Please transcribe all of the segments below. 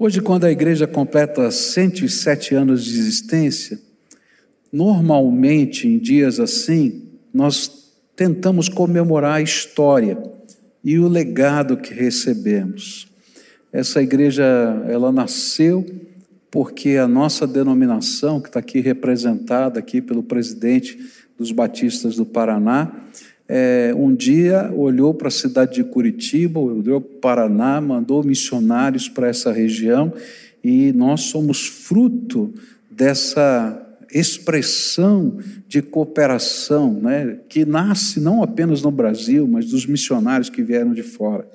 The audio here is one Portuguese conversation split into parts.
Hoje, quando a igreja completa 107 anos de existência, normalmente em dias assim, nós tentamos comemorar a história e o legado que recebemos. Essa igreja, ela nasceu porque a nossa denominação, que está aqui representada aqui pelo presidente dos Batistas do Paraná, é, um dia olhou para a cidade de Curitiba, olhou para o Paraná, mandou missionários para essa região e nós somos fruto dessa expressão de cooperação, né, que nasce não apenas no Brasil, mas dos missionários que vieram de fora.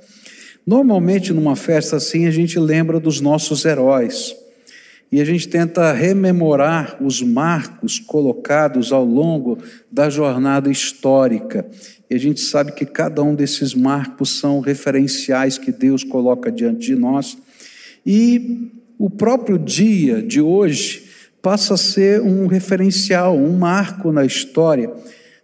Normalmente, numa festa assim, a gente lembra dos nossos heróis e a gente tenta rememorar os marcos colocados ao longo da jornada histórica. E a gente sabe que cada um desses marcos são referenciais que Deus coloca diante de nós. E o próprio dia de hoje passa a ser um referencial, um marco na história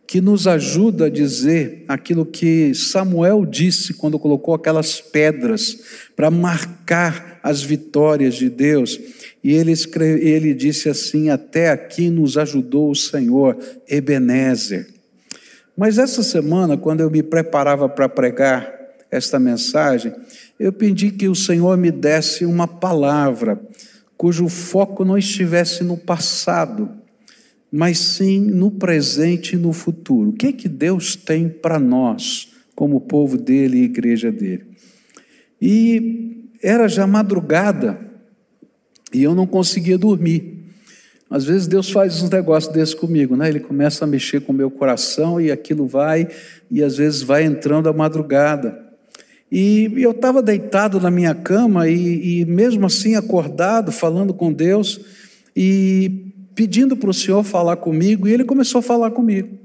que nos ajuda a dizer aquilo que Samuel disse quando colocou aquelas pedras para marcar as vitórias de Deus. E ele, escreve, ele disse assim: Até aqui nos ajudou o Senhor, Ebenezer. Mas essa semana, quando eu me preparava para pregar esta mensagem, eu pedi que o Senhor me desse uma palavra cujo foco não estivesse no passado, mas sim no presente e no futuro. O que é que Deus tem para nós, como povo dele e igreja dele? E era já madrugada, e eu não conseguia dormir. Às vezes Deus faz uns negócios desses comigo, né? Ele começa a mexer com o meu coração e aquilo vai, e às vezes vai entrando a madrugada. E eu estava deitado na minha cama e, e, mesmo assim acordado, falando com Deus e pedindo para o Senhor falar comigo, e Ele começou a falar comigo.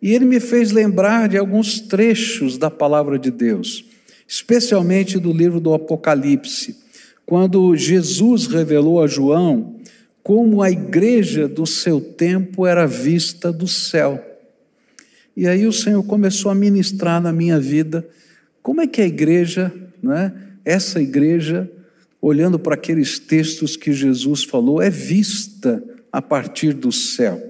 E Ele me fez lembrar de alguns trechos da palavra de Deus, especialmente do livro do Apocalipse quando Jesus revelou a João como a igreja do seu tempo era vista do céu. E aí o Senhor começou a ministrar na minha vida como é que a igreja, né, essa igreja, olhando para aqueles textos que Jesus falou, é vista a partir do céu.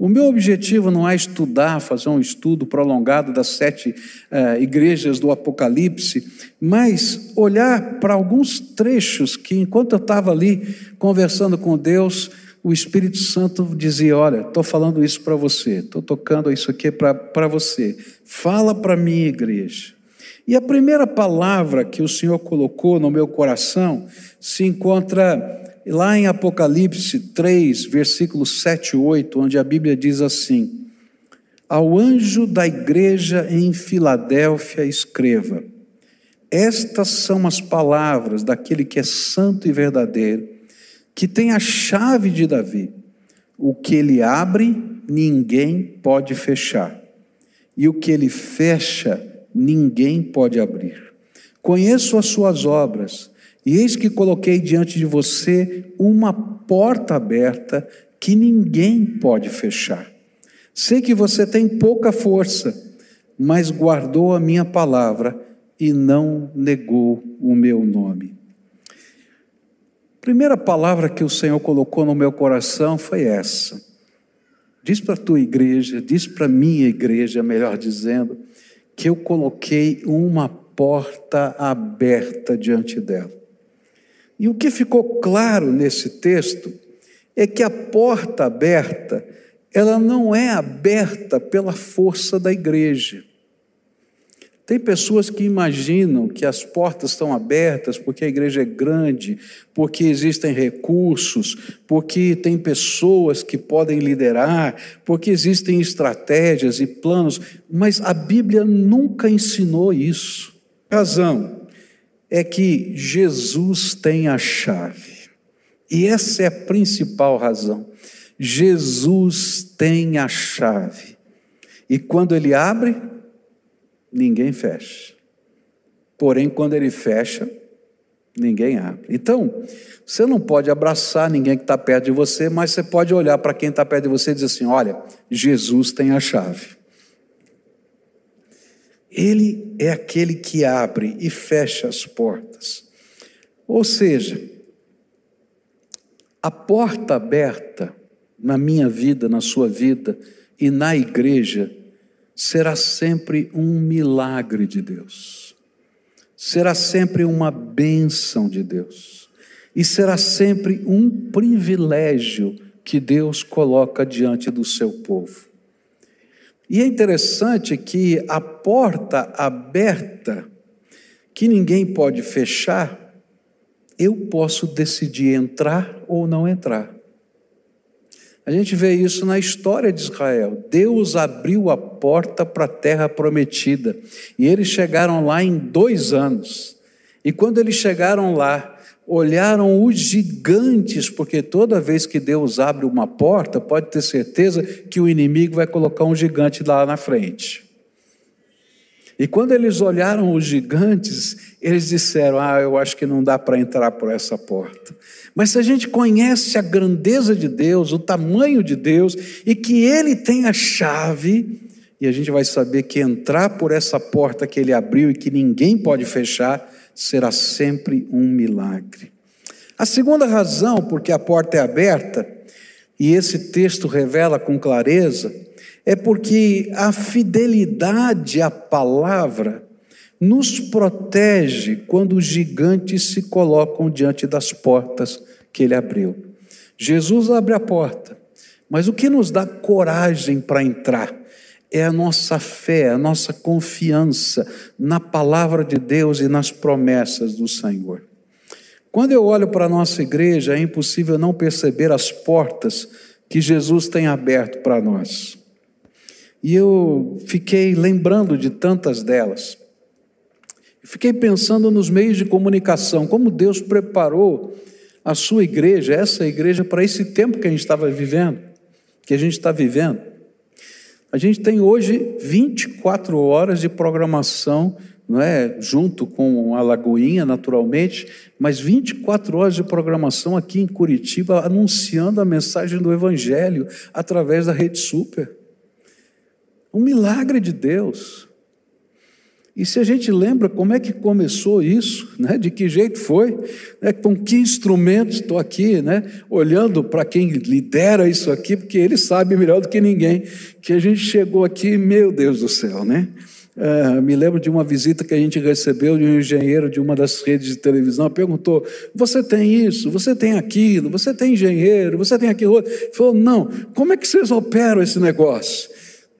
O meu objetivo não é estudar, fazer um estudo prolongado das sete uh, igrejas do Apocalipse, mas olhar para alguns trechos que, enquanto eu estava ali conversando com Deus, o Espírito Santo dizia: Olha, estou falando isso para você, estou tocando isso aqui para você, fala para a minha igreja. E a primeira palavra que o Senhor colocou no meu coração se encontra lá em Apocalipse 3, versículos 7 e 8, onde a Bíblia diz assim: Ao anjo da igreja em Filadélfia escreva: Estas são as palavras daquele que é santo e verdadeiro, que tem a chave de Davi. O que ele abre, ninguém pode fechar, e o que ele fecha, ninguém pode abrir. Conheço as suas obras e eis que coloquei diante de você uma porta aberta que ninguém pode fechar. Sei que você tem pouca força, mas guardou a minha palavra e não negou o meu nome. Primeira palavra que o Senhor colocou no meu coração foi essa. Diz para a tua igreja, diz para a minha igreja, melhor dizendo, que eu coloquei uma porta aberta diante dela. E o que ficou claro nesse texto é que a porta aberta, ela não é aberta pela força da igreja. Tem pessoas que imaginam que as portas estão abertas porque a igreja é grande, porque existem recursos, porque tem pessoas que podem liderar, porque existem estratégias e planos, mas a Bíblia nunca ensinou isso. Razão é que Jesus tem a chave. E essa é a principal razão. Jesus tem a chave. E quando ele abre, ninguém fecha. Porém, quando ele fecha, ninguém abre. Então, você não pode abraçar ninguém que está perto de você, mas você pode olhar para quem está perto de você e dizer assim: olha, Jesus tem a chave. Ele é aquele que abre e fecha as portas. Ou seja, A porta aberta na minha vida, na sua vida e na igreja será sempre um milagre de Deus, será sempre uma bênção de Deus, e será sempre um privilégio que Deus coloca diante do seu povo. E é interessante que a porta aberta, que ninguém pode fechar, eu posso decidir entrar ou não entrar. A gente vê isso na história de Israel. Deus abriu a porta para a terra prometida. E eles chegaram lá em dois anos. E quando eles chegaram lá, olharam os gigantes, porque toda vez que Deus abre uma porta, pode ter certeza que o inimigo vai colocar um gigante lá na frente. E quando eles olharam os gigantes, eles disseram: Ah, eu acho que não dá para entrar por essa porta. Mas se a gente conhece a grandeza de Deus, o tamanho de Deus, e que Ele tem a chave, e a gente vai saber que entrar por essa porta que Ele abriu e que ninguém pode fechar, será sempre um milagre. A segunda razão porque a porta é aberta, e esse texto revela com clareza, é porque a fidelidade à palavra nos protege quando os gigantes se colocam diante das portas que ele abriu. Jesus abre a porta, mas o que nos dá coragem para entrar é a nossa fé, a nossa confiança na palavra de Deus e nas promessas do Senhor. Quando eu olho para a nossa igreja, é impossível não perceber as portas que Jesus tem aberto para nós. E eu fiquei lembrando de tantas delas. Fiquei pensando nos meios de comunicação, como Deus preparou a sua igreja, essa igreja, para esse tempo que a gente estava vivendo, que a gente está vivendo. A gente tem hoje 24 horas de programação, não é? junto com a Lagoinha, naturalmente, mas 24 horas de programação aqui em Curitiba, anunciando a mensagem do Evangelho através da Rede Super. Um milagre de Deus. E se a gente lembra como é que começou isso, né? de que jeito foi, né? com que instrumentos estou aqui, né? olhando para quem lidera isso aqui, porque ele sabe melhor do que ninguém, que a gente chegou aqui, meu Deus do céu, né? Uh, me lembro de uma visita que a gente recebeu de um engenheiro de uma das redes de televisão, perguntou: Você tem isso, você tem aquilo, você tem engenheiro, você tem aquilo outro? Ele falou: Não, como é que vocês operam esse negócio?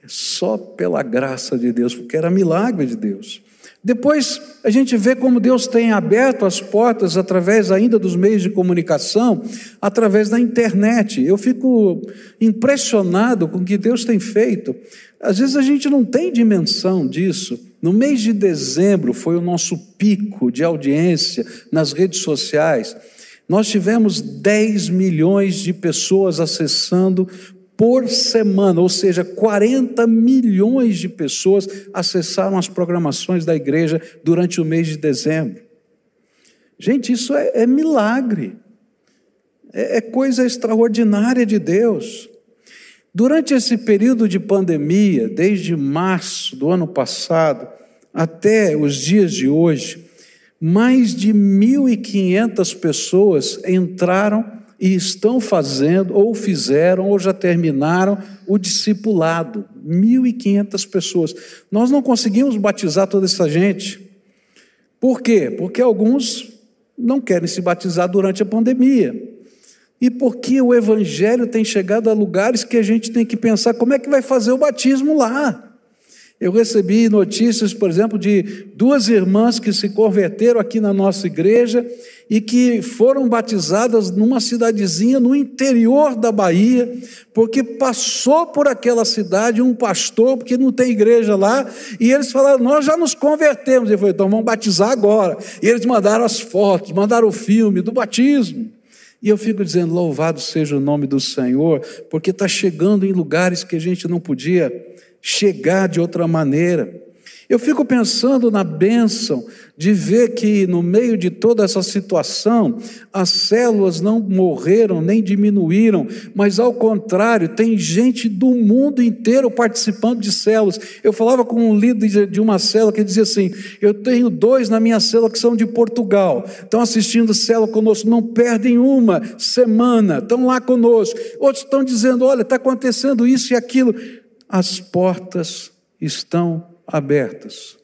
Só pela graça de Deus, porque era milagre de Deus. Depois a gente vê como Deus tem aberto as portas através ainda dos meios de comunicação, através da internet. Eu fico impressionado com o que Deus tem feito. Às vezes a gente não tem dimensão disso. No mês de dezembro foi o nosso pico de audiência nas redes sociais. Nós tivemos 10 milhões de pessoas acessando por semana, ou seja, 40 milhões de pessoas acessaram as programações da igreja durante o mês de dezembro. Gente, isso é, é milagre, é, é coisa extraordinária de Deus. Durante esse período de pandemia, desde março do ano passado até os dias de hoje, mais de 1.500 pessoas entraram e estão fazendo, ou fizeram, ou já terminaram o discipulado. 1.500 pessoas. Nós não conseguimos batizar toda essa gente. Por quê? Porque alguns não querem se batizar durante a pandemia. E porque o Evangelho tem chegado a lugares que a gente tem que pensar como é que vai fazer o batismo lá. Eu recebi notícias, por exemplo, de duas irmãs que se converteram aqui na nossa igreja e que foram batizadas numa cidadezinha no interior da Bahia, porque passou por aquela cidade um pastor, porque não tem igreja lá, e eles falaram: Nós já nos convertemos. Ele falou: Então vamos batizar agora. E eles mandaram as fotos, mandaram o filme do batismo. E eu fico dizendo: Louvado seja o nome do Senhor, porque está chegando em lugares que a gente não podia chegar de outra maneira. Eu fico pensando na bênção de ver que, no meio de toda essa situação, as células não morreram nem diminuíram, mas, ao contrário, tem gente do mundo inteiro participando de células. Eu falava com um líder de uma célula que dizia assim: Eu tenho dois na minha célula que são de Portugal, estão assistindo célula conosco, não perdem uma semana, estão lá conosco. Outros estão dizendo: Olha, está acontecendo isso e aquilo. As portas estão abertas.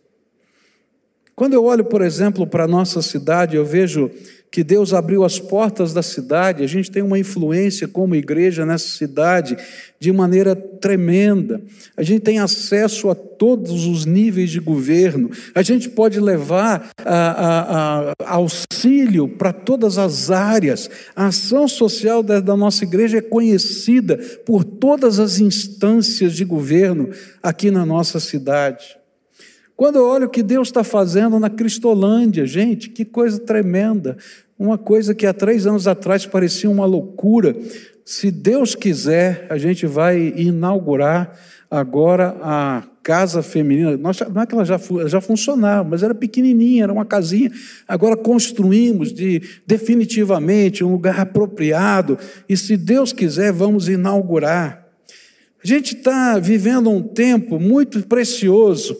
Quando eu olho, por exemplo, para a nossa cidade, eu vejo que Deus abriu as portas da cidade, a gente tem uma influência como igreja nessa cidade de maneira tremenda. A gente tem acesso a todos os níveis de governo, a gente pode levar a, a, a, auxílio para todas as áreas. A ação social da, da nossa igreja é conhecida por todas as instâncias de governo aqui na nossa cidade. Quando eu olho o que Deus está fazendo na Cristolândia, gente, que coisa tremenda. Uma coisa que há três anos atrás parecia uma loucura. Se Deus quiser, a gente vai inaugurar agora a casa feminina. Nós, não é que ela já, já funcionava, mas era pequenininha, era uma casinha. Agora construímos de, definitivamente um lugar apropriado. E se Deus quiser, vamos inaugurar. A gente está vivendo um tempo muito precioso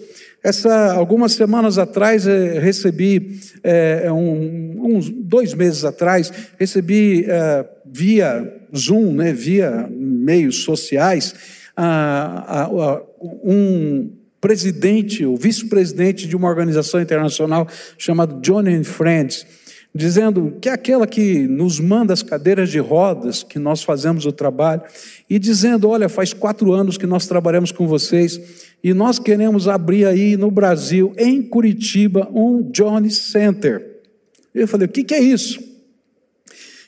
essa, algumas semanas atrás, eh, recebi, é, um, uns dois meses atrás, recebi é, via Zoom, né, via meios sociais, um presidente, o vice-presidente de uma organização internacional chamada John and Friends, dizendo que é aquela que nos manda as cadeiras de rodas, que nós fazemos o trabalho, e dizendo: olha, faz quatro anos que nós trabalhamos com vocês e nós queremos abrir aí no Brasil, em Curitiba, um Johnny Center. Eu falei: o que, que é isso?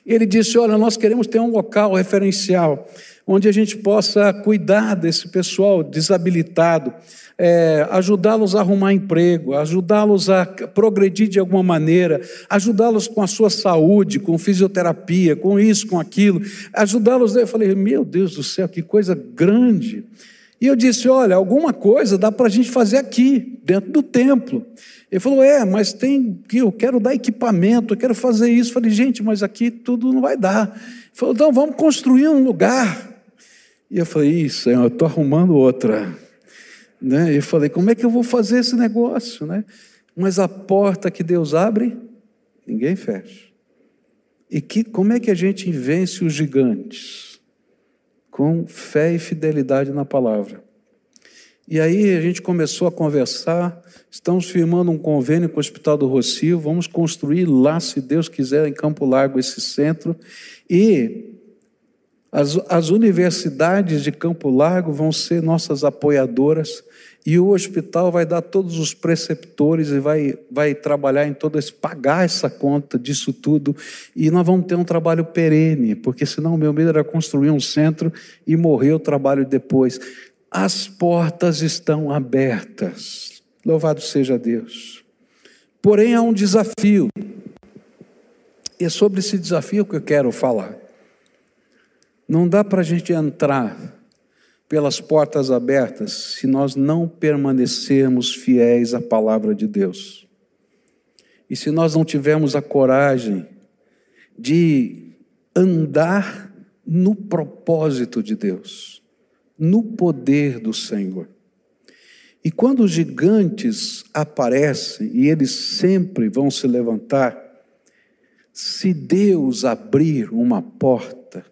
Ele disse: olha, nós queremos ter um local referencial onde a gente possa cuidar desse pessoal desabilitado, é, ajudá-los a arrumar emprego, ajudá-los a progredir de alguma maneira, ajudá-los com a sua saúde, com fisioterapia, com isso, com aquilo, ajudá-los. Eu falei, meu Deus do céu, que coisa grande. E eu disse: olha, alguma coisa dá para a gente fazer aqui, dentro do templo. Ele falou: é, mas tem que eu quero dar equipamento, eu quero fazer isso. Eu falei: gente, mas aqui tudo não vai dar. Ele falou: então vamos construir um lugar. E eu falei, isso, eu estou arrumando outra. Né? E eu falei, como é que eu vou fazer esse negócio? Né? Mas a porta que Deus abre, ninguém fecha. E que, como é que a gente vence os gigantes? Com fé e fidelidade na palavra. E aí a gente começou a conversar, estamos firmando um convênio com o Hospital do Rocio, vamos construir lá, se Deus quiser, em Campo Largo, esse centro. E as, as universidades de Campo Largo vão ser nossas apoiadoras e o hospital vai dar todos os preceptores e vai, vai trabalhar em todo esse, pagar essa conta disso tudo. E nós vamos ter um trabalho perene, porque senão o meu medo era construir um centro e morrer o trabalho depois. As portas estão abertas. Louvado seja Deus. Porém, há um desafio. E é sobre esse desafio que eu quero falar. Não dá para a gente entrar pelas portas abertas se nós não permanecermos fiéis à palavra de Deus. E se nós não tivermos a coragem de andar no propósito de Deus, no poder do Senhor. E quando os gigantes aparecem, e eles sempre vão se levantar, se Deus abrir uma porta,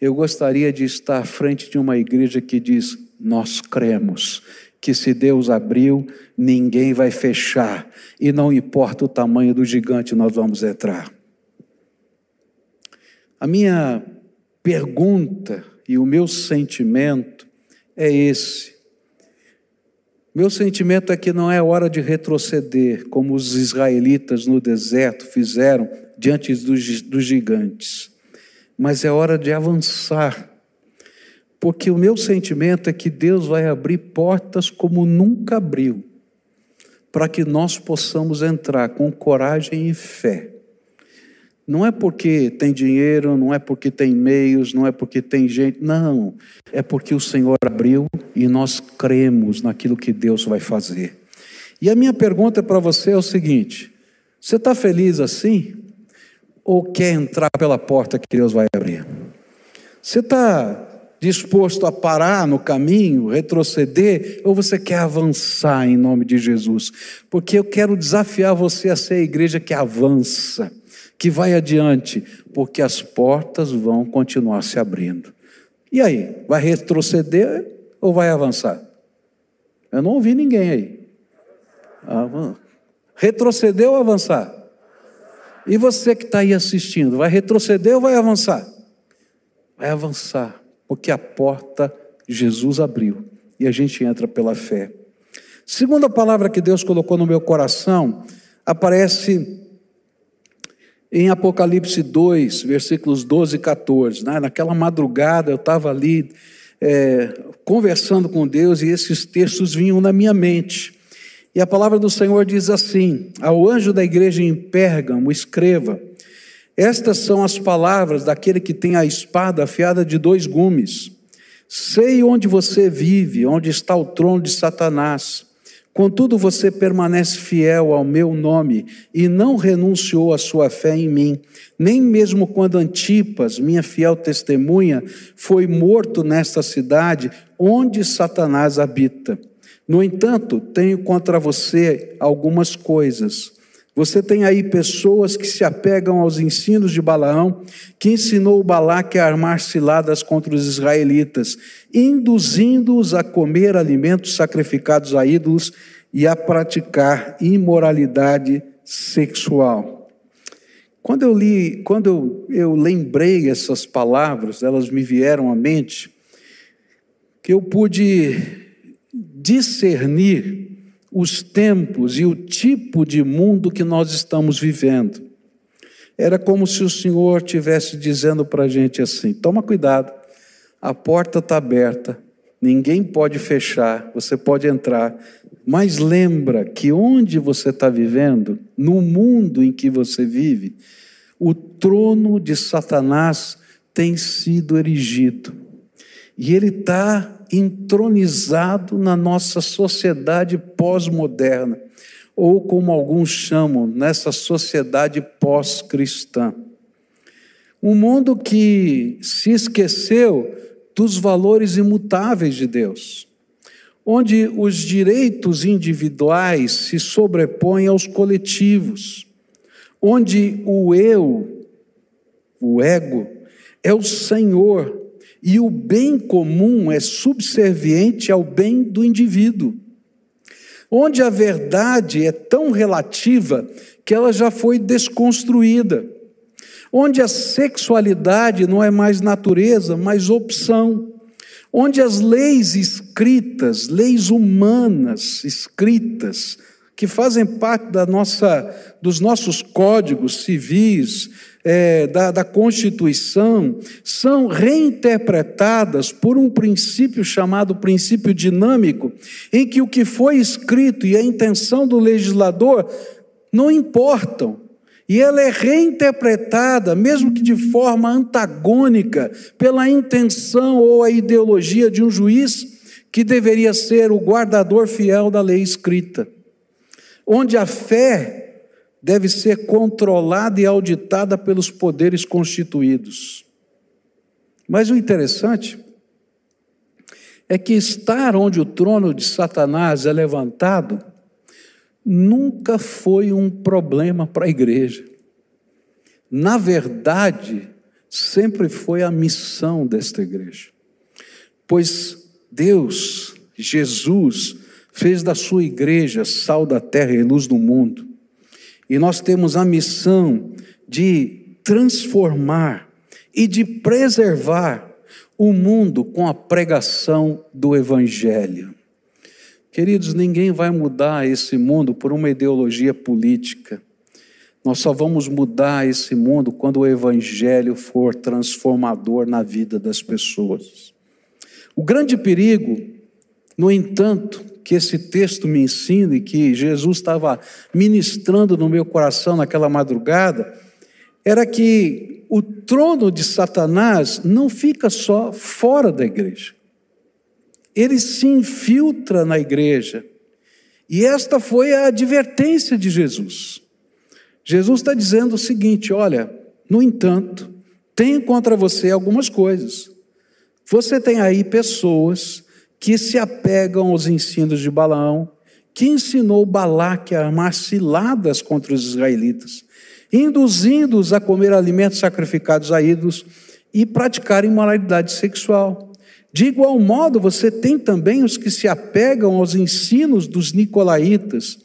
eu gostaria de estar à frente de uma igreja que diz: Nós cremos que se Deus abriu, ninguém vai fechar, e não importa o tamanho do gigante, nós vamos entrar. A minha pergunta e o meu sentimento é esse. Meu sentimento é que não é hora de retroceder, como os israelitas no deserto fizeram diante dos, dos gigantes mas é hora de avançar, porque o meu sentimento é que Deus vai abrir portas como nunca abriu, para que nós possamos entrar com coragem e fé. Não é porque tem dinheiro, não é porque tem meios, não é porque tem gente, não. É porque o Senhor abriu e nós cremos naquilo que Deus vai fazer. E a minha pergunta para você é o seguinte: você está feliz assim? Ou quer entrar pela porta que Deus vai abrir? Você está disposto a parar no caminho, retroceder, ou você quer avançar em nome de Jesus? Porque eu quero desafiar você a ser a igreja que avança, que vai adiante, porque as portas vão continuar se abrindo. E aí, vai retroceder ou vai avançar? Eu não ouvi ninguém aí. Retroceder ou avançar? E você que está aí assistindo, vai retroceder ou vai avançar? Vai avançar porque a porta Jesus abriu e a gente entra pela fé. Segunda palavra que Deus colocou no meu coração aparece em Apocalipse 2, versículos 12 e 14. Né? Naquela madrugada eu estava ali é, conversando com Deus e esses textos vinham na minha mente. E a palavra do Senhor diz assim: Ao anjo da igreja em Pérgamo, escreva. Estas são as palavras daquele que tem a espada afiada de dois gumes. Sei onde você vive, onde está o trono de Satanás. Contudo, você permanece fiel ao meu nome e não renunciou à sua fé em mim, nem mesmo quando Antipas, minha fiel testemunha, foi morto nesta cidade onde Satanás habita. No entanto, tenho contra você algumas coisas você tem aí pessoas que se apegam aos ensinos de Balaão, que ensinou Balaque a armar ciladas contra os israelitas, induzindo-os a comer alimentos sacrificados a ídolos e a praticar imoralidade sexual. Quando eu li, quando eu, eu lembrei essas palavras, elas me vieram à mente, que eu pude discernir os tempos e o tipo de mundo que nós estamos vivendo. Era como se o Senhor estivesse dizendo para a gente assim: toma cuidado, a porta está aberta, ninguém pode fechar, você pode entrar, mas lembra que onde você está vivendo, no mundo em que você vive, o trono de Satanás tem sido erigido. E ele está entronizado na nossa sociedade pós-moderna, ou como alguns chamam, nessa sociedade pós-cristã. Um mundo que se esqueceu dos valores imutáveis de Deus, onde os direitos individuais se sobrepõem aos coletivos, onde o eu, o ego, é o senhor e o bem comum é subserviente ao bem do indivíduo. Onde a verdade é tão relativa que ela já foi desconstruída. Onde a sexualidade não é mais natureza, mas opção. Onde as leis escritas, leis humanas escritas, que fazem parte da nossa, dos nossos códigos civis, é, da, da Constituição são reinterpretadas por um princípio chamado princípio dinâmico, em que o que foi escrito e a intenção do legislador não importam. E ela é reinterpretada, mesmo que de forma antagônica, pela intenção ou a ideologia de um juiz que deveria ser o guardador fiel da lei escrita. Onde a fé deve ser controlada e auditada pelos poderes constituídos. Mas o interessante é que estar onde o trono de Satanás é levantado nunca foi um problema para a igreja. Na verdade, sempre foi a missão desta igreja. Pois Deus, Jesus, fez da sua igreja sal da terra e luz do mundo. E nós temos a missão de transformar e de preservar o mundo com a pregação do Evangelho. Queridos, ninguém vai mudar esse mundo por uma ideologia política. Nós só vamos mudar esse mundo quando o Evangelho for transformador na vida das pessoas. O grande perigo, no entanto, que esse texto me ensina e que Jesus estava ministrando no meu coração naquela madrugada, era que o trono de Satanás não fica só fora da igreja. Ele se infiltra na igreja E esta foi a advertência de Jesus. Jesus está dizendo o seguinte: olha, no entanto, tenho contra você algumas coisas. Você tem aí pessoas que se apegam aos ensinos de Balaão, que ensinou Balaque a armar ciladas contra os israelitas, induzindo-os a comer alimentos sacrificados a ídolos e praticar imoralidade sexual. De igual modo, você tem também os que se apegam aos ensinos dos nicolaítas.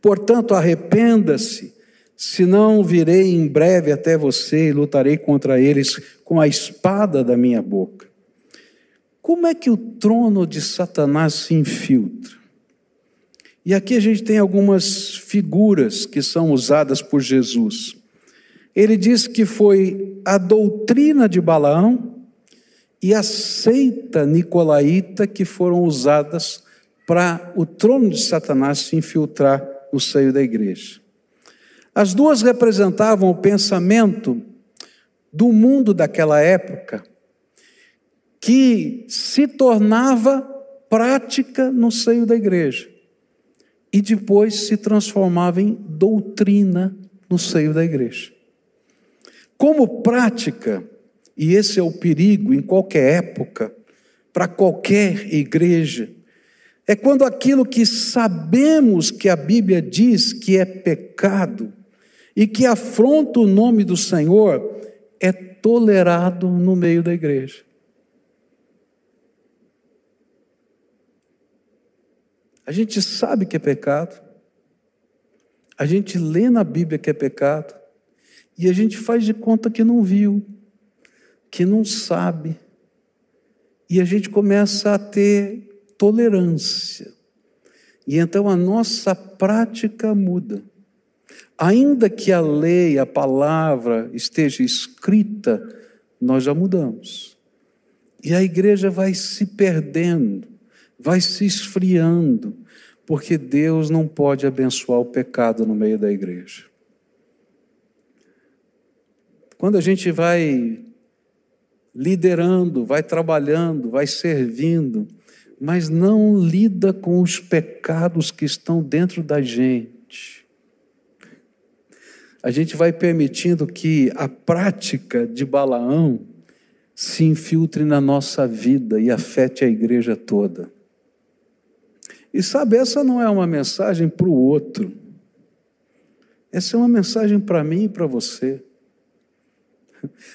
Portanto, arrependa-se, senão virei em breve até você e lutarei contra eles com a espada da minha boca. Como é que o trono de Satanás se infiltra? E aqui a gente tem algumas figuras que são usadas por Jesus. Ele diz que foi a doutrina de Balaão e a seita nicolaíta que foram usadas para o trono de Satanás se infiltrar no seio da igreja. As duas representavam o pensamento do mundo daquela época, que se tornava prática no seio da igreja e depois se transformava em doutrina no seio da igreja. Como prática, e esse é o perigo em qualquer época, para qualquer igreja, é quando aquilo que sabemos que a Bíblia diz que é pecado e que afronta o nome do Senhor é tolerado no meio da igreja. A gente sabe que é pecado, a gente lê na Bíblia que é pecado, e a gente faz de conta que não viu, que não sabe, e a gente começa a ter tolerância. E então a nossa prática muda. Ainda que a lei, a palavra esteja escrita, nós já mudamos. E a igreja vai se perdendo vai se esfriando, porque Deus não pode abençoar o pecado no meio da igreja. Quando a gente vai liderando, vai trabalhando, vai servindo, mas não lida com os pecados que estão dentro da gente. A gente vai permitindo que a prática de Balaão se infiltre na nossa vida e afete a igreja toda. E sabe, essa não é uma mensagem para o outro. Essa é uma mensagem para mim e para você.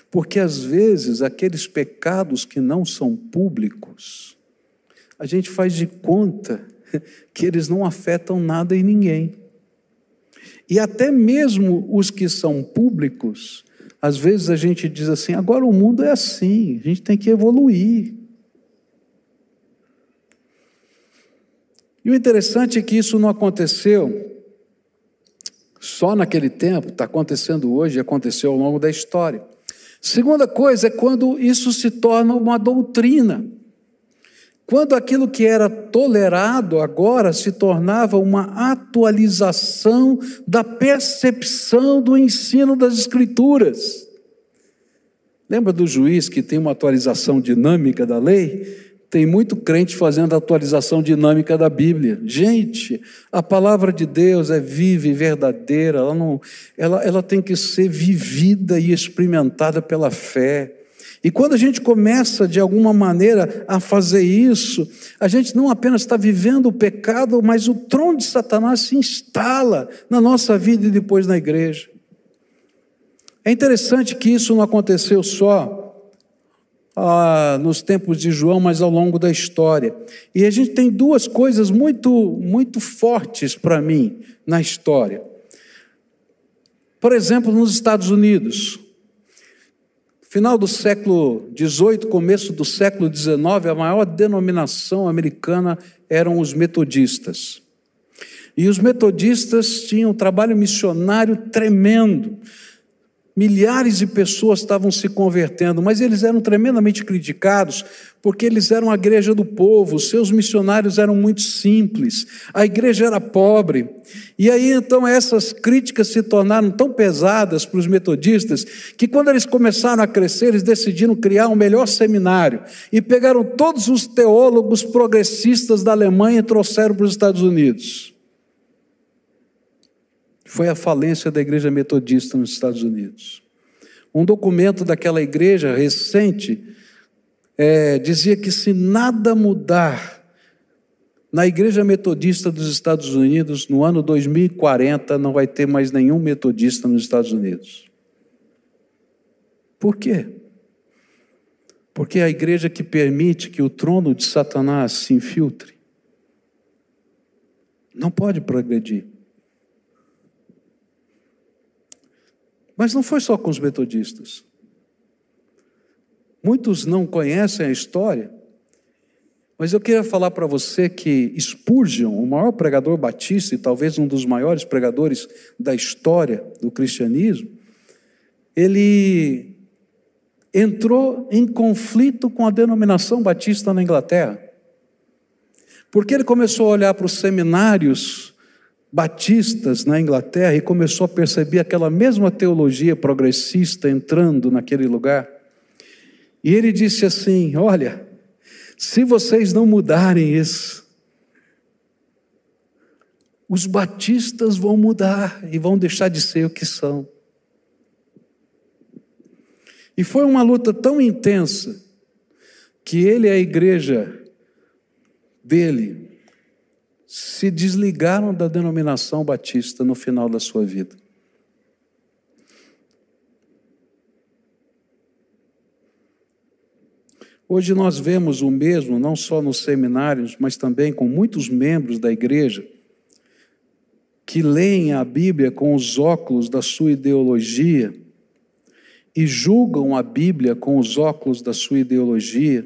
Porque às vezes aqueles pecados que não são públicos, a gente faz de conta que eles não afetam nada em ninguém. E até mesmo os que são públicos, às vezes a gente diz assim: agora o mundo é assim, a gente tem que evoluir. E o interessante é que isso não aconteceu só naquele tempo, está acontecendo hoje, aconteceu ao longo da história. Segunda coisa é quando isso se torna uma doutrina. Quando aquilo que era tolerado agora se tornava uma atualização da percepção do ensino das Escrituras. Lembra do juiz que tem uma atualização dinâmica da lei? Tem muito crente fazendo atualização dinâmica da Bíblia. Gente, a palavra de Deus é viva e verdadeira, ela, não, ela, ela tem que ser vivida e experimentada pela fé. E quando a gente começa, de alguma maneira, a fazer isso, a gente não apenas está vivendo o pecado, mas o trono de Satanás se instala na nossa vida e depois na igreja. É interessante que isso não aconteceu só ah, nos tempos de João, mas ao longo da história. E a gente tem duas coisas muito, muito fortes para mim na história. Por exemplo, nos Estados Unidos, final do século XVIII, começo do século XIX, a maior denominação americana eram os metodistas. E os metodistas tinham um trabalho missionário tremendo. Milhares de pessoas estavam se convertendo, mas eles eram tremendamente criticados porque eles eram a igreja do povo, seus missionários eram muito simples, a igreja era pobre. E aí então essas críticas se tornaram tão pesadas para os metodistas que quando eles começaram a crescer, eles decidiram criar um melhor seminário e pegaram todos os teólogos progressistas da Alemanha e trouxeram para os Estados Unidos. Foi a falência da igreja metodista nos Estados Unidos. Um documento daquela igreja recente é, dizia que se nada mudar na igreja metodista dos Estados Unidos, no ano 2040, não vai ter mais nenhum metodista nos Estados Unidos. Por quê? Porque é a igreja que permite que o trono de Satanás se infiltre não pode progredir. Mas não foi só com os metodistas. Muitos não conhecem a história, mas eu queria falar para você que Spurgeon, o maior pregador batista e talvez um dos maiores pregadores da história do cristianismo, ele entrou em conflito com a denominação batista na Inglaterra. Porque ele começou a olhar para os seminários batistas na Inglaterra e começou a perceber aquela mesma teologia progressista entrando naquele lugar. E ele disse assim: Olha, se vocês não mudarem isso, os batistas vão mudar e vão deixar de ser o que são. E foi uma luta tão intensa que ele e a igreja dele se desligaram da denominação batista no final da sua vida. Hoje nós vemos o mesmo, não só nos seminários, mas também com muitos membros da igreja que leem a Bíblia com os óculos da sua ideologia e julgam a Bíblia com os óculos da sua ideologia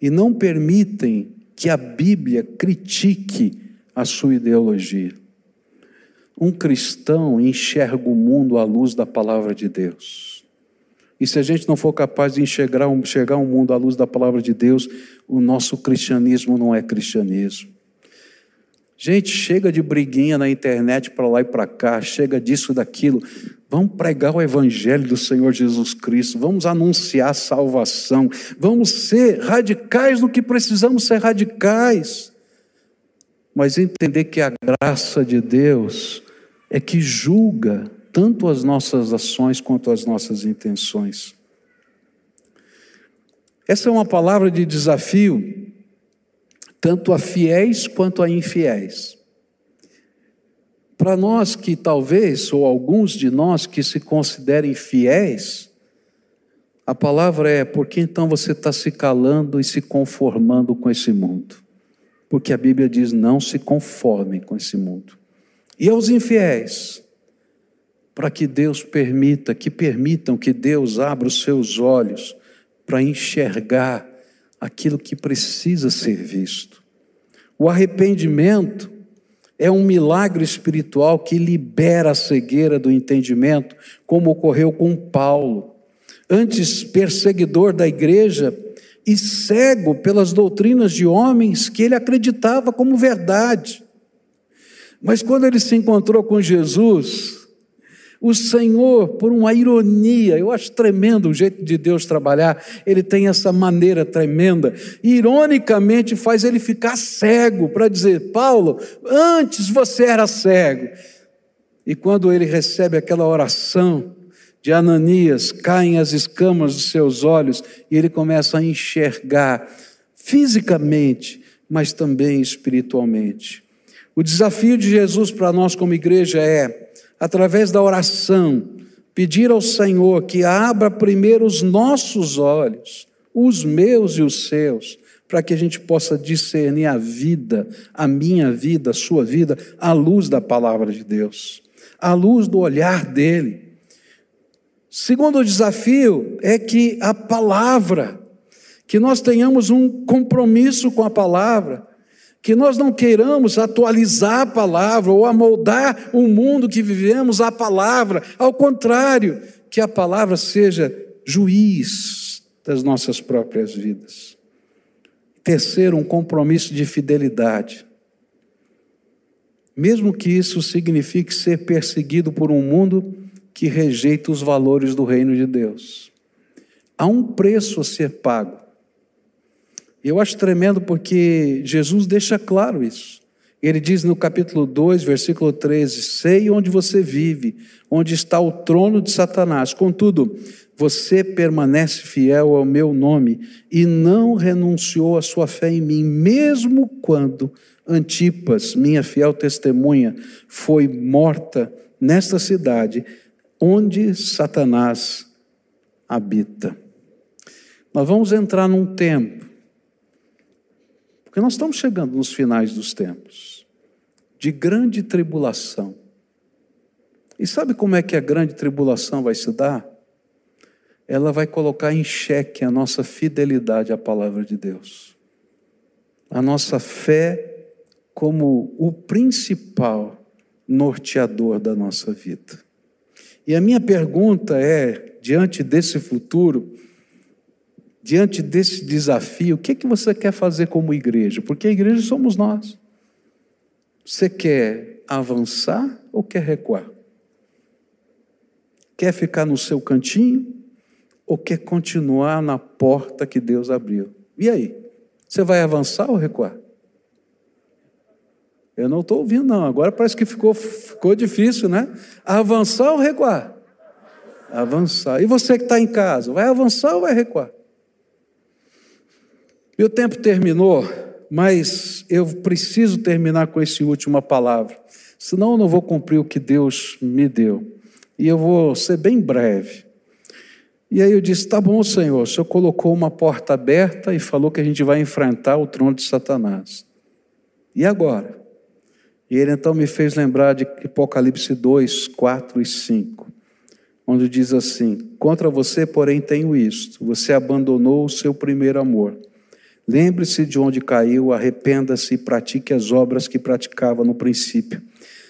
e não permitem que a Bíblia critique a sua ideologia. Um cristão enxerga o mundo à luz da palavra de Deus. E se a gente não for capaz de enxergar, enxergar o mundo à luz da palavra de Deus, o nosso cristianismo não é cristianismo. Gente, chega de briguinha na internet para lá e para cá, chega disso, daquilo. Vamos pregar o Evangelho do Senhor Jesus Cristo, vamos anunciar salvação, vamos ser radicais no que precisamos ser radicais, mas entender que a graça de Deus é que julga tanto as nossas ações quanto as nossas intenções. Essa é uma palavra de desafio, tanto a fiéis quanto a infiéis. Para nós que talvez, ou alguns de nós que se considerem fiéis, a palavra é: porque então você está se calando e se conformando com esse mundo? Porque a Bíblia diz: não se conformem com esse mundo. E aos infiéis, para que Deus permita, que permitam que Deus abra os seus olhos para enxergar aquilo que precisa ser visto. O arrependimento é um milagre espiritual que libera a cegueira do entendimento, como ocorreu com Paulo, antes perseguidor da igreja e cego pelas doutrinas de homens que ele acreditava como verdade. Mas quando ele se encontrou com Jesus, o Senhor, por uma ironia, eu acho tremendo o jeito de Deus trabalhar, ele tem essa maneira tremenda, ironicamente faz ele ficar cego, para dizer: Paulo, antes você era cego. E quando ele recebe aquela oração de Ananias, caem as escamas dos seus olhos e ele começa a enxergar fisicamente, mas também espiritualmente. O desafio de Jesus para nós como igreja é através da oração, pedir ao Senhor que abra primeiro os nossos olhos, os meus e os seus, para que a gente possa discernir a vida, a minha vida, a sua vida, à luz da palavra de Deus, à luz do olhar dele. Segundo desafio é que a palavra, que nós tenhamos um compromisso com a palavra, que nós não queiramos atualizar a palavra ou amoldar o mundo que vivemos à palavra, ao contrário, que a palavra seja juiz das nossas próprias vidas. Terceiro, um compromisso de fidelidade. Mesmo que isso signifique ser perseguido por um mundo que rejeita os valores do reino de Deus. Há um preço a ser pago eu acho tremendo porque Jesus deixa claro isso. Ele diz no capítulo 2, versículo 13: Sei onde você vive, onde está o trono de Satanás. Contudo, você permanece fiel ao meu nome e não renunciou à sua fé em mim, mesmo quando Antipas, minha fiel testemunha, foi morta nesta cidade onde Satanás habita. Nós vamos entrar num tempo, porque nós estamos chegando nos finais dos tempos, de grande tribulação. E sabe como é que a grande tribulação vai se dar? Ela vai colocar em xeque a nossa fidelidade à palavra de Deus, a nossa fé como o principal norteador da nossa vida. E a minha pergunta é, diante desse futuro, diante desse desafio, o que, é que você quer fazer como igreja? Porque a igreja somos nós. Você quer avançar ou quer recuar? Quer ficar no seu cantinho ou quer continuar na porta que Deus abriu? E aí? Você vai avançar ou recuar? Eu não estou ouvindo, não. Agora parece que ficou, ficou difícil, né? Avançar ou recuar? Avançar. E você que está em casa, vai avançar ou vai recuar? Meu tempo terminou, mas eu preciso terminar com essa última palavra. Senão eu não vou cumprir o que Deus me deu. E eu vou ser bem breve. E aí eu disse: tá bom, Senhor, o Senhor colocou uma porta aberta e falou que a gente vai enfrentar o trono de Satanás. E agora? E ele então me fez lembrar de Apocalipse 2, 4 e 5, onde diz assim: Contra você, porém, tenho isto: você abandonou o seu primeiro amor. Lembre-se de onde caiu, arrependa-se e pratique as obras que praticava no princípio.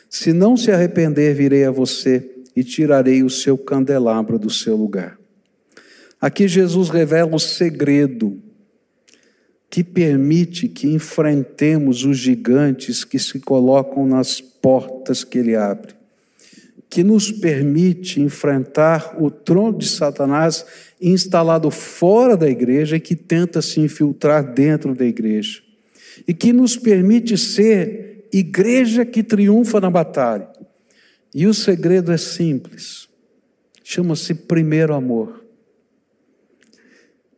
Se não se arrepender, virei a você e tirarei o seu candelabro do seu lugar. Aqui Jesus revela o segredo que permite que enfrentemos os gigantes que se colocam nas portas que ele abre, que nos permite enfrentar o trono de Satanás instalado fora da igreja e que tenta se infiltrar dentro da igreja, e que nos permite ser igreja que triunfa na batalha. E o segredo é simples, chama-se primeiro amor.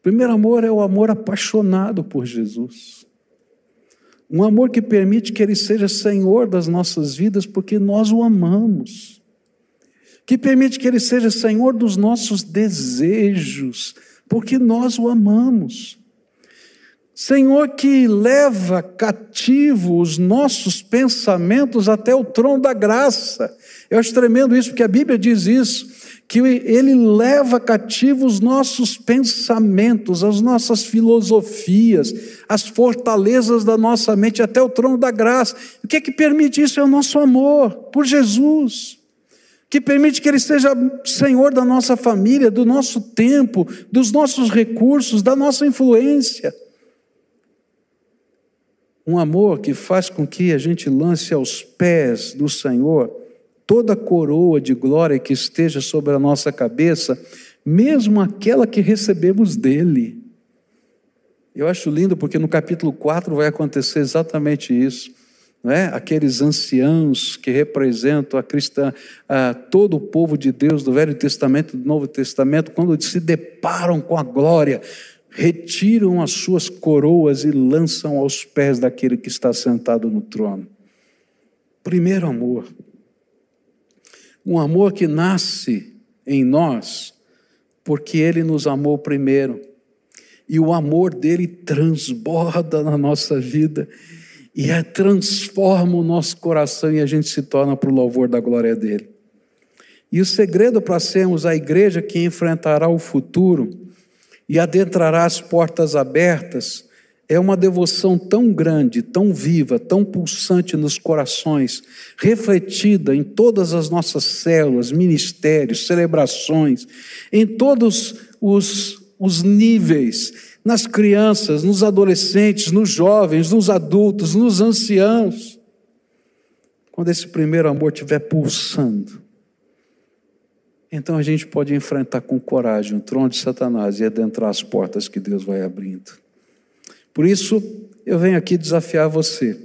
Primeiro amor é o amor apaixonado por Jesus. Um amor que permite que Ele seja Senhor das nossas vidas, porque nós o amamos. Que permite que Ele seja Senhor dos nossos desejos, porque nós o amamos. Senhor que leva cativo os nossos pensamentos até o trono da graça. Eu acho tremendo isso, porque a Bíblia diz isso que ele leva cativo os nossos pensamentos, as nossas filosofias, as fortalezas da nossa mente até o trono da graça. O que é que permite isso? É o nosso amor por Jesus. Que permite que Ele seja Senhor da nossa família, do nosso tempo, dos nossos recursos, da nossa influência. Um amor que faz com que a gente lance aos pés do Senhor toda coroa de glória que esteja sobre a nossa cabeça, mesmo aquela que recebemos dele. Eu acho lindo porque no capítulo 4 vai acontecer exatamente isso. Não é? Aqueles anciãos que representam a cristã, a todo o povo de Deus do Velho Testamento e do Novo Testamento, quando se deparam com a glória, retiram as suas coroas e lançam aos pés daquele que está sentado no trono. Primeiro amor um amor que nasce em nós porque ele nos amou primeiro. E o amor dele transborda na nossa vida e é, transforma o nosso coração e a gente se torna para o louvor da glória dele. E o segredo para sermos a igreja que enfrentará o futuro e adentrará as portas abertas é uma devoção tão grande, tão viva, tão pulsante nos corações, refletida em todas as nossas células, ministérios, celebrações, em todos os, os níveis, nas crianças, nos adolescentes, nos jovens, nos adultos, nos anciãos. Quando esse primeiro amor estiver pulsando, então a gente pode enfrentar com coragem o trono de Satanás e adentrar as portas que Deus vai abrindo. Por isso, eu venho aqui desafiar você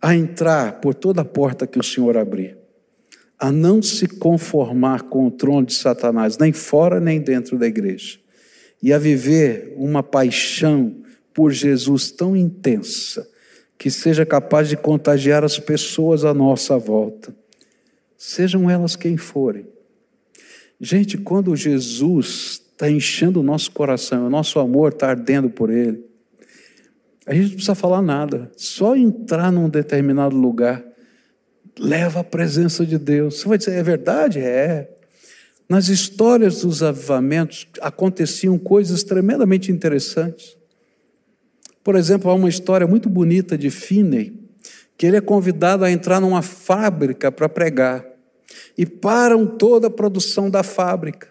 a entrar por toda a porta que o Senhor abrir, a não se conformar com o trono de Satanás, nem fora nem dentro da igreja, e a viver uma paixão por Jesus tão intensa, que seja capaz de contagiar as pessoas à nossa volta, sejam elas quem forem. Gente, quando Jesus está enchendo o nosso coração, o nosso amor está ardendo por Ele, a gente não precisa falar nada, só entrar num determinado lugar leva a presença de Deus. Você vai dizer, é verdade? É. Nas histórias dos avivamentos aconteciam coisas tremendamente interessantes. Por exemplo, há uma história muito bonita de Finney, que ele é convidado a entrar numa fábrica para pregar. E param toda a produção da fábrica.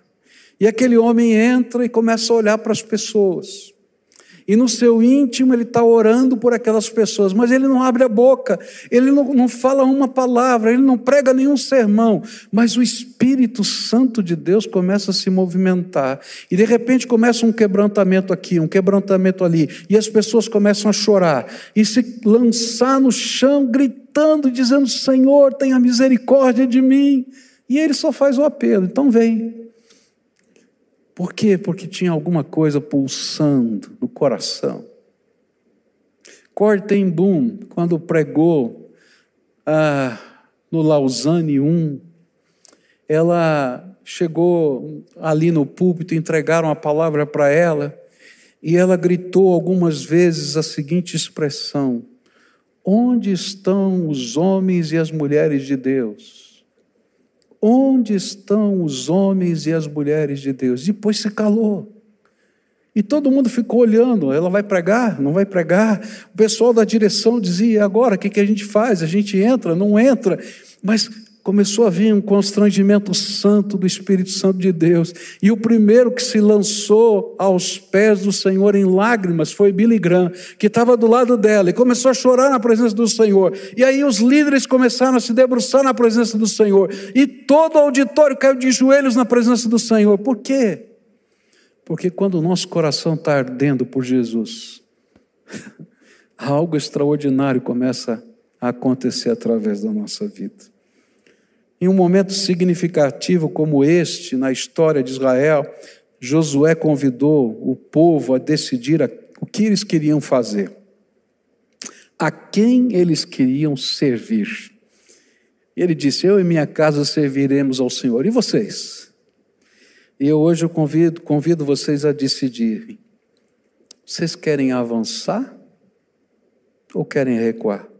E aquele homem entra e começa a olhar para as pessoas. E no seu íntimo ele está orando por aquelas pessoas, mas ele não abre a boca, ele não, não fala uma palavra, ele não prega nenhum sermão, mas o Espírito Santo de Deus começa a se movimentar. E de repente começa um quebrantamento aqui, um quebrantamento ali, e as pessoas começam a chorar e se lançar no chão, gritando, dizendo: Senhor, tenha misericórdia de mim. E ele só faz o apelo, então vem. Por quê? Porque tinha alguma coisa pulsando no coração. Corten Boom, quando pregou ah, no Lausanne 1, ela chegou ali no púlpito, entregaram a palavra para ela, e ela gritou algumas vezes a seguinte expressão: Onde estão os homens e as mulheres de Deus? Onde estão os homens e as mulheres de Deus? Depois se calou. E todo mundo ficou olhando, ela vai pregar, não vai pregar. O pessoal da direção dizia: agora, o que, que a gente faz? A gente entra, não entra. Mas começou a vir um constrangimento santo do Espírito Santo de Deus. E o primeiro que se lançou aos pés do Senhor em lágrimas foi Billy Graham, que estava do lado dela e começou a chorar na presença do Senhor. E aí os líderes começaram a se debruçar na presença do Senhor. E todo o auditório caiu de joelhos na presença do Senhor. Por quê? Porque quando o nosso coração está ardendo por Jesus, algo extraordinário começa a acontecer através da nossa vida. Em um momento significativo como este na história de Israel, Josué convidou o povo a decidir o que eles queriam fazer, a quem eles queriam servir. Ele disse: Eu e minha casa serviremos ao Senhor. E vocês? E eu hoje eu convido, convido vocês a decidirem. Vocês querem avançar ou querem recuar?